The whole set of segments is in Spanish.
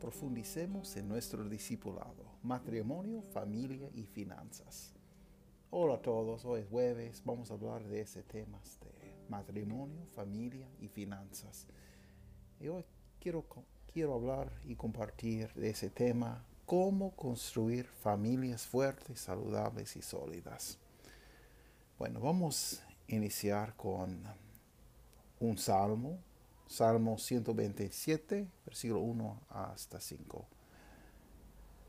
Profundicemos en nuestro discipulado, matrimonio, familia y finanzas. Hola a todos, hoy es jueves, vamos a hablar de ese tema de matrimonio, familia y finanzas. Y hoy quiero, quiero hablar y compartir de ese tema, cómo construir familias fuertes, saludables y sólidas. Bueno, vamos a iniciar con un salmo, Salmo 127, versículo 1 hasta 5.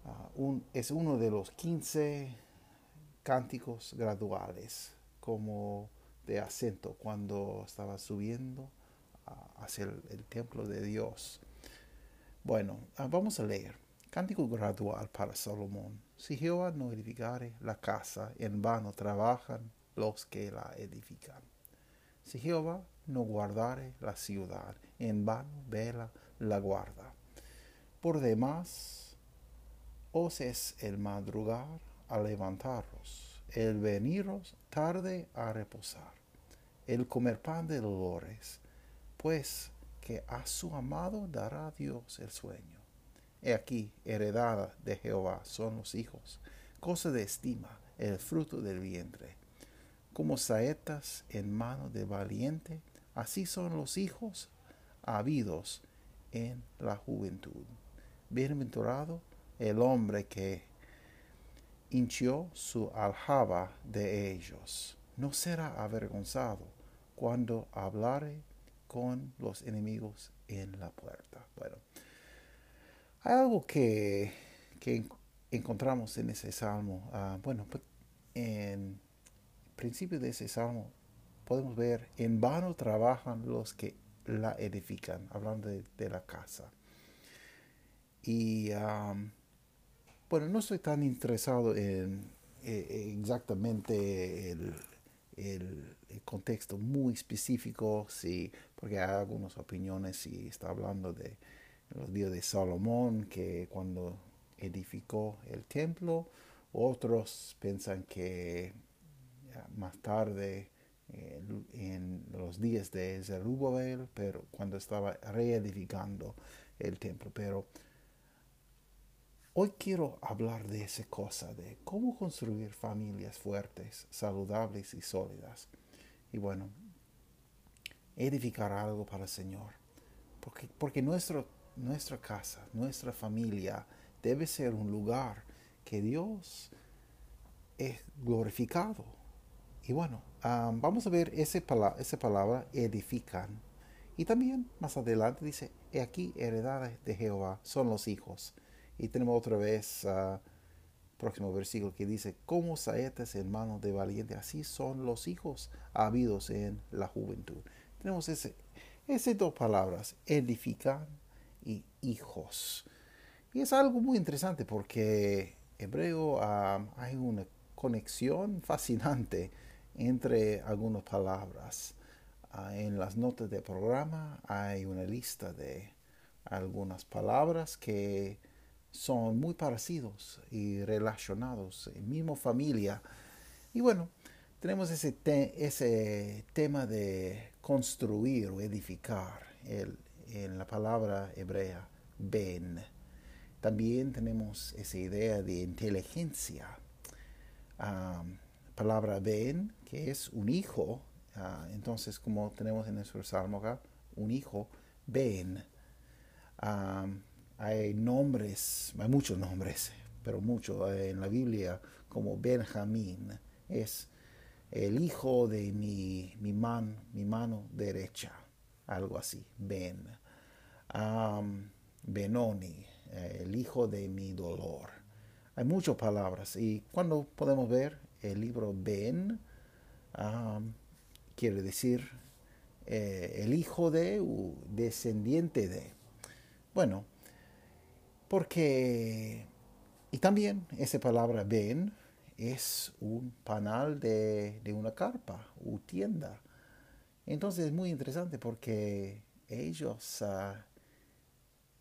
Ah, es uno de los 15 cánticos graduales, como de acento, cuando estaba subiendo hacia el, templo de Dios. Bueno, ah, vamos a leer. Cántico gradual para Salomón. Si Jehová no edificare la casa, en vano trabajan los que la edifican. Si Jehová no guardare la ciudad, en vano vela la guarda. Por demás, os es el madrugar a levantaros, el veniros tarde a reposar, el comer pan de dolores, pues que a su amado dará Dios el sueño. He aquí, heredada de Jehová son los hijos, cosa de estima, el fruto del vientre. Como saetas en mano de valiente, así son los hijos habidos en la juventud. Bienaventurado el hombre que hinchió su aljaba de ellos. No será avergonzado cuando hablare con los enemigos en la puerta. Bueno, hay algo que, que encontramos en ese salmo. Ah, bueno, pues, en principio de ese salmo podemos ver, en vano trabajan los que la edifican, hablando de, la casa. Y bueno, no estoy tan interesado en eh, exactamente el, contexto muy específico, sí, porque hay algunas opiniones, si está hablando de los días de Salomón, que cuando edificó el templo, otros piensan que más tarde, en los días de Zerubabel, pero cuando estaba reedificando el templo, pero Hoy quiero hablar de esa cosa, de cómo construir familias fuertes, saludables y sólidas. Y bueno, edificar algo para el Señor. Porque, porque nuestro, nuestra casa, nuestra familia debe ser un lugar que Dios es glorificado. Y bueno, vamos a ver esa palabra, esa palabra edifican. Y también más adelante dice, he aquí heredades de Jehová son los hijos. Y tenemos otra vez, uh, próximo versículo que dice, como saetas en manos de valiente, así son los hijos habidos en la juventud. Tenemos ese, esas dos palabras, edifican y hijos. Y es algo muy interesante porque hebreo hay una conexión fascinante entre algunas palabras. Ah, en las notas del programa hay una lista de algunas palabras que son muy parecidos y relacionados, en misma familia. Y bueno, tenemos ese, ese tema de construir o edificar en la palabra hebrea ben. También tenemos esa idea de inteligencia. Palabra ben, que es un hijo. Ah, entonces, como tenemos en nuestro salmo acá, un hijo, ben hay nombres, hay muchos nombres, pero muchos eh, en la Biblia, como Benjamín, es el hijo de mi, mi, man, mi mano derecha, algo así, Ben. Benoni, eh, el hijo de mi dolor. Hay muchas palabras y cuando podemos ver el libro Ben, quiere decir eh, el hijo de o descendiente de. Bueno, porque Y también esa palabra ven es un panal de, una carpa o tienda. Entonces es muy interesante porque ellos ah,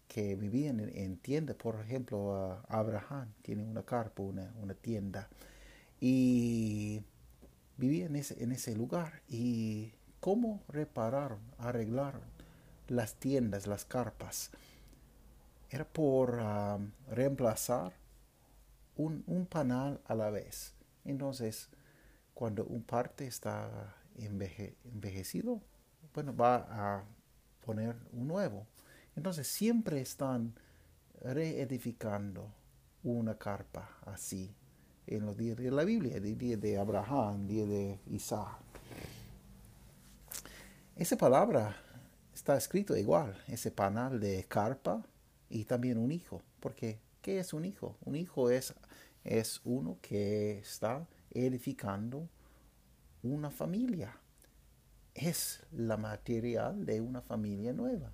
que vivían en, tienda, por ejemplo, Abraham tiene una carpa, una, una tienda, y vivían en ese, lugar. ¿Y cómo repararon, arreglaron las tiendas, las carpas? Era por ah, reemplazar un, panal a la vez. Entonces, cuando un parte está envejecido, bueno, va a poner un nuevo. Entonces, siempre están reedificando una carpa así en los días de la Biblia, el día de Abraham, el día de Isaac. Esa palabra está escrito igual, ese panal de carpa y también un hijo, porque ¿qué es un hijo? Un hijo es es uno que está edificando una familia. Es la material de una familia nueva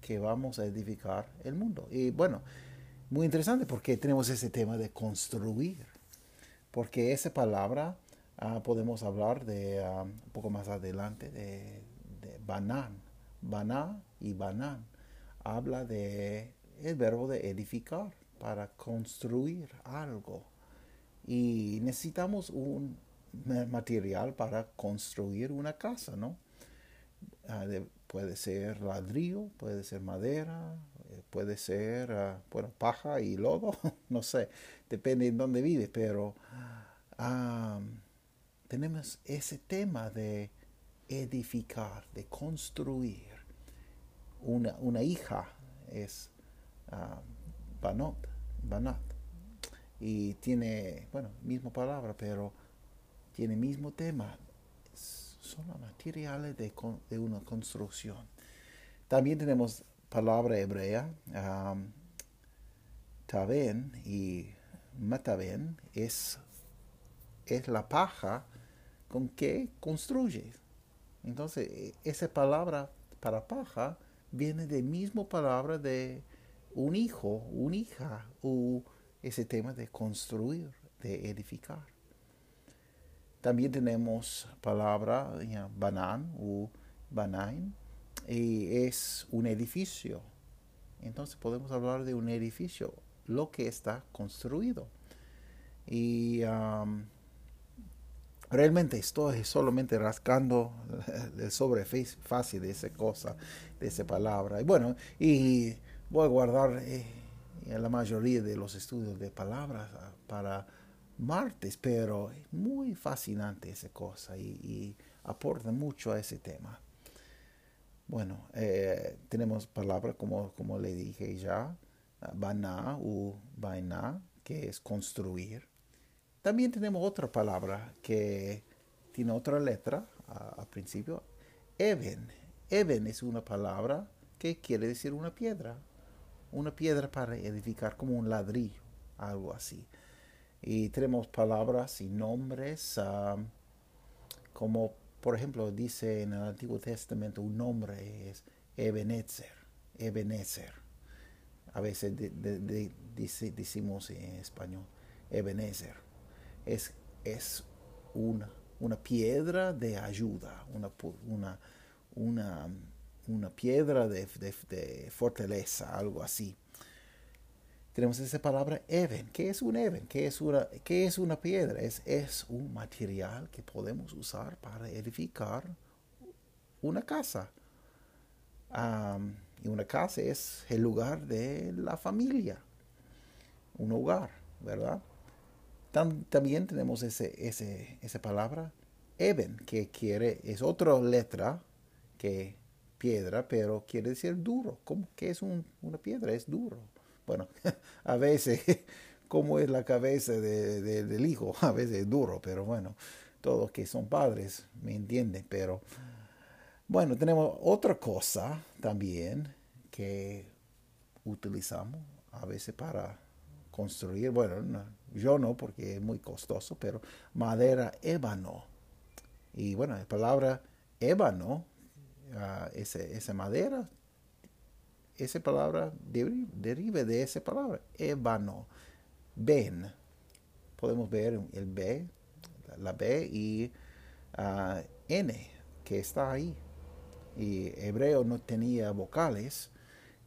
que vamos a edificar el mundo. Y bueno, muy interesante porque tenemos ese tema de construir. Porque esa palabra ah, podemos hablar de ah, un poco más adelante de, de banán. Baná y banán. Habla de el verbo de edificar para construir algo. Y necesitamos un material para construir una casa, ¿no? Ah, puede ser ladrillo, puede ser madera, eh, puede ser, bueno, paja y lodo, no sé, depende de dónde vive, pero tenemos ese tema de edificar, de construir. Una, una hija es Banot, Banat. Y tiene, bueno, misma palabra, pero tiene mismo tema. Son los materiales de, una construcción. También tenemos palabra hebrea, um, taben y mataben, es, es la paja con que construyes. Entonces, esa palabra para paja viene de misma palabra de un hijo, una hija, o ese tema de construir, de edificar. También tenemos palabra banan o banain, y es un edificio. Entonces podemos hablar de un edificio, lo que está construido. Y um, realmente estoy solamente rascando el fácil de esa cosa, de esa palabra. Y bueno, y voy a guardar eh, la mayoría de los estudios de palabras ah, para martes, pero es muy fascinante esa cosa y, aporta mucho a ese tema. Bueno, eh, tenemos palabras como, como le dije ya, bana u vaina, que es construir. También tenemos otra palabra que tiene otra letra al principio, even. Even es una palabra que quiere decir una piedra, una piedra para edificar como un ladrillo, algo así. Y tenemos palabras y nombres como por ejemplo dice en el Antiguo Testamento un nombre es Ebenezer, Ebenezer. A veces decimos en español Ebenezer. Es, es una, una piedra de ayuda, una, una, una una piedra de, fortaleza, algo así. Tenemos esa palabra even. ¿Qué es un even? ¿Qué es una, es una piedra? Es, es un material que podemos usar para edificar una casa. y una casa es el lugar de la familia, un hogar, ¿verdad? También tenemos ese, ese, esa palabra even, que quiere, es otra letra que piedra, pero quiere decir duro. ¿Cómo que es una piedra? Es duro. Bueno, a veces, como es la cabeza del hijo, a veces es duro, pero bueno, todos que son padres me entienden, pero bueno, tenemos otra cosa también que utilizamos a veces para construir, bueno, yo no porque es muy costoso, pero madera ébano. Y bueno, la palabra ébano esa madera, esa palabra deriva de esa palabra, ébano. Ben. Podemos ver el B, la B y ah, N que está ahí. Y hebreo no tenía vocales,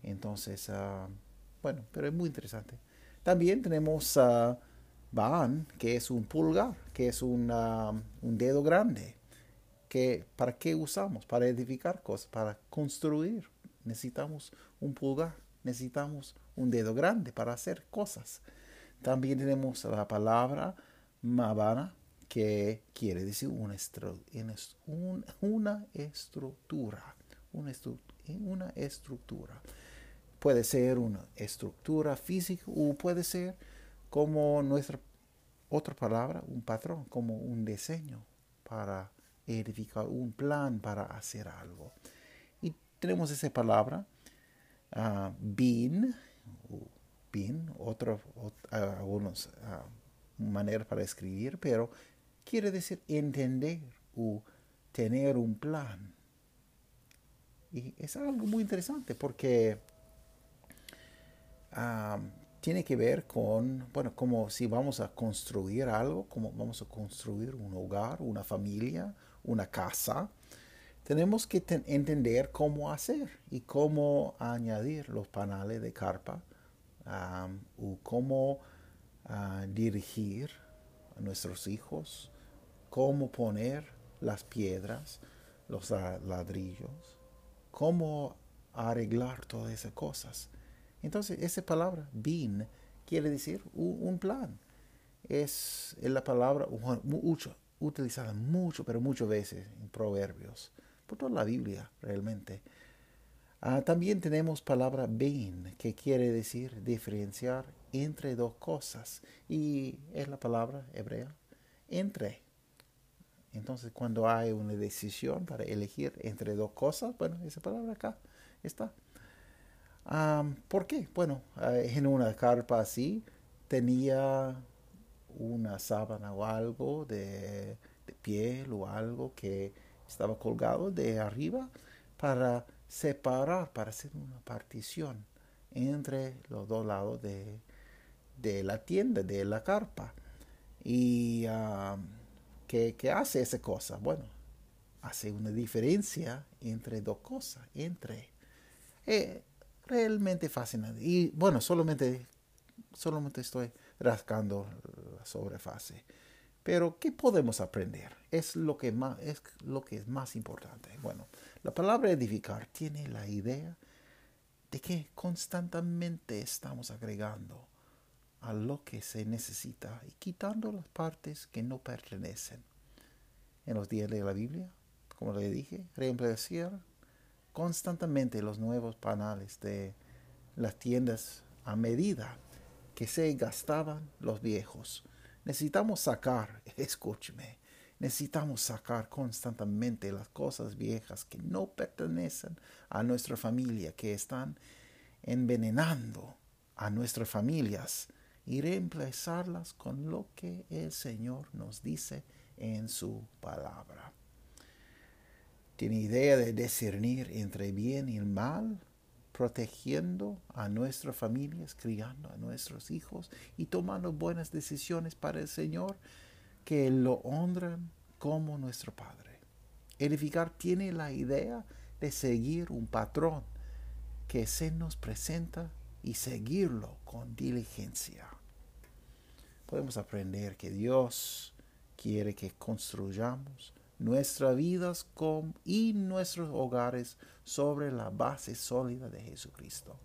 entonces, ah, bueno, pero es muy interesante. También tenemos uh, Baan, que es un pulgar, que es un, un dedo grande. Que, ¿Para qué usamos? Para edificar cosas, para construir. Necesitamos un pulgar, necesitamos un dedo grande para hacer cosas. También tenemos la palabra Mabana, que quiere decir una, una estructura. Una, una estructura. Puede ser una estructura física o puede ser como nuestra otra palabra, un patrón, como un diseño para edificar, un plan para hacer algo. Y tenemos esa palabra, uh, bin, bin, otro, algunas uh, maneras para escribir, pero quiere decir entender o tener un plan. Y es algo muy interesante porque tiene que ver con, bueno, como si vamos a construir algo, como vamos a construir un hogar, una familia, una casa, tenemos que entender cómo hacer y cómo añadir los panales de carpa o cómo ah, dirigir a nuestros hijos, cómo poner las piedras, los ladrillos, cómo arreglar todas esas cosas. Entonces, esa palabra, bin, quiere decir un, plan. Es la palabra utilizada mucho, pero muchas veces en proverbios, por toda la Biblia realmente. Ah, también tenemos palabra bin, que quiere decir diferenciar entre dos cosas. Y es la palabra hebrea, entre. Entonces, cuando hay una decisión para elegir entre dos cosas, bueno, esa palabra acá está. ¿Por qué? Bueno, eh, en una carpa así tenía una sábana o algo de, piel o algo que estaba colgado de arriba para separar, para hacer una partición entre los dos lados de, la tienda, de la carpa. ¿Y ¿qué, hace esa cosa? Bueno, hace una diferencia entre dos cosas, entre... Eh, realmente fascinante. Y bueno, solamente, solamente estoy rascando la sobrefase. Pero, ¿qué podemos aprender? Es lo que más, es lo que es más importante. Bueno, la palabra edificar tiene la idea de que constantemente estamos agregando a lo que se necesita y quitando las partes que no pertenecen. En los días de la Biblia, como le dije, reemplazar constantemente los nuevos panales de las tiendas a medida que se gastaban los viejos. Necesitamos sacar, escúcheme, necesitamos sacar constantemente las cosas viejas que no pertenecen a nuestra familia, que están envenenando a nuestras familias y reemplazarlas con lo que el Señor nos dice en su palabra tiene idea de discernir entre bien y mal, protegiendo a nuestras familias, criando a nuestros hijos y tomando buenas decisiones para el Señor que lo honran como nuestro Padre. Edificar tiene la idea de seguir un patrón que se nos presenta y seguirlo con diligencia. Podemos aprender que Dios quiere que construyamos nuestras vidas y nuestros hogares sobre la base sólida de Jesucristo.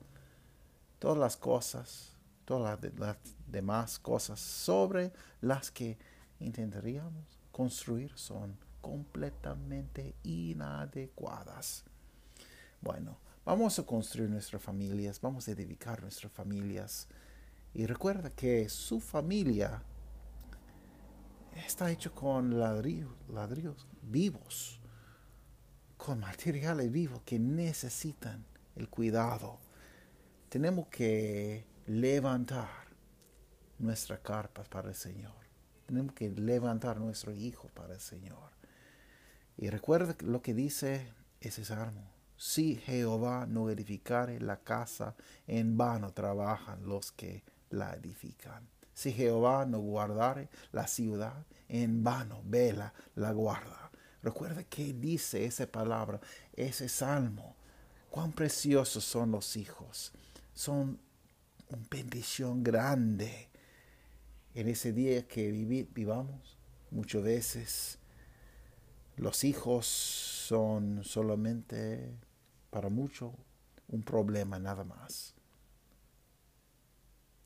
Todas las cosas, todas las, demás cosas sobre las que intentaríamos construir son completamente inadecuadas. Bueno, vamos a construir nuestras familias, vamos a edificar nuestras familias. Y recuerda que su familia está hecho con ladrillos, ladrillos vivos, con materiales vivos que necesitan el cuidado. Tenemos que levantar nuestras carpas para el Señor. Tenemos que levantar nuestro hijo para el Señor. Y recuerda lo que dice ese salmo. Si Jehová no edificare la casa, en vano trabajan los que la edifican. Si Jehová no guardare la ciudad, en vano vela la guarda. Recuerda que dice esa palabra, ese salmo. Cuán preciosos son los hijos. Son una bendición grande. En ese día que vivamos, muchas veces los hijos son solamente para mucho un problema nada más.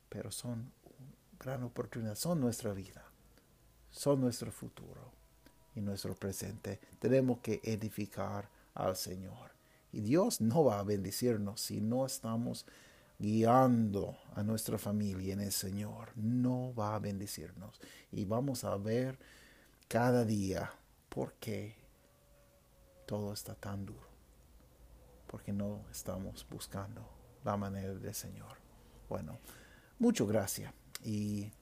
Pero son gran oportunidad, son nuestra vida, son nuestro futuro y nuestro presente. Tenemos que edificar al Señor. Y Dios no va a bendecirnos si no estamos guiando a nuestra familia en el Señor. No va a bendecirnos. Y vamos a ver cada día por qué todo está tan duro. Porque no estamos buscando la manera del Señor. Bueno, muchas gracias. Y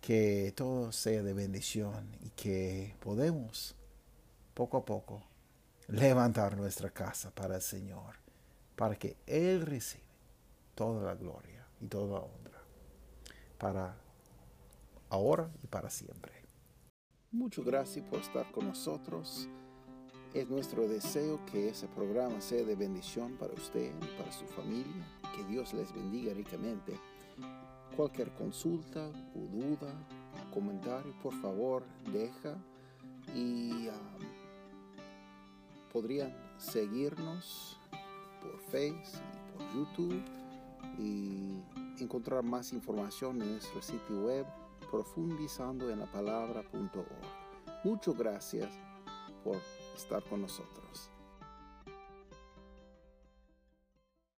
que todo sea de bendición y que podemos poco a poco levantar nuestra casa para el Señor, para que Él reciba toda la gloria y toda la honra, para ahora y para siempre. Muchas gracias por estar con nosotros. Es nuestro deseo que ese programa sea de bendición para usted y para su familia. Que Dios les bendiga ricamente. Cualquier consulta o duda, comentario, por favor, deja y um, podrían seguirnos por Facebook y por YouTube y encontrar más información en nuestro sitio web profundizando. Muchas gracias por estar con nosotros.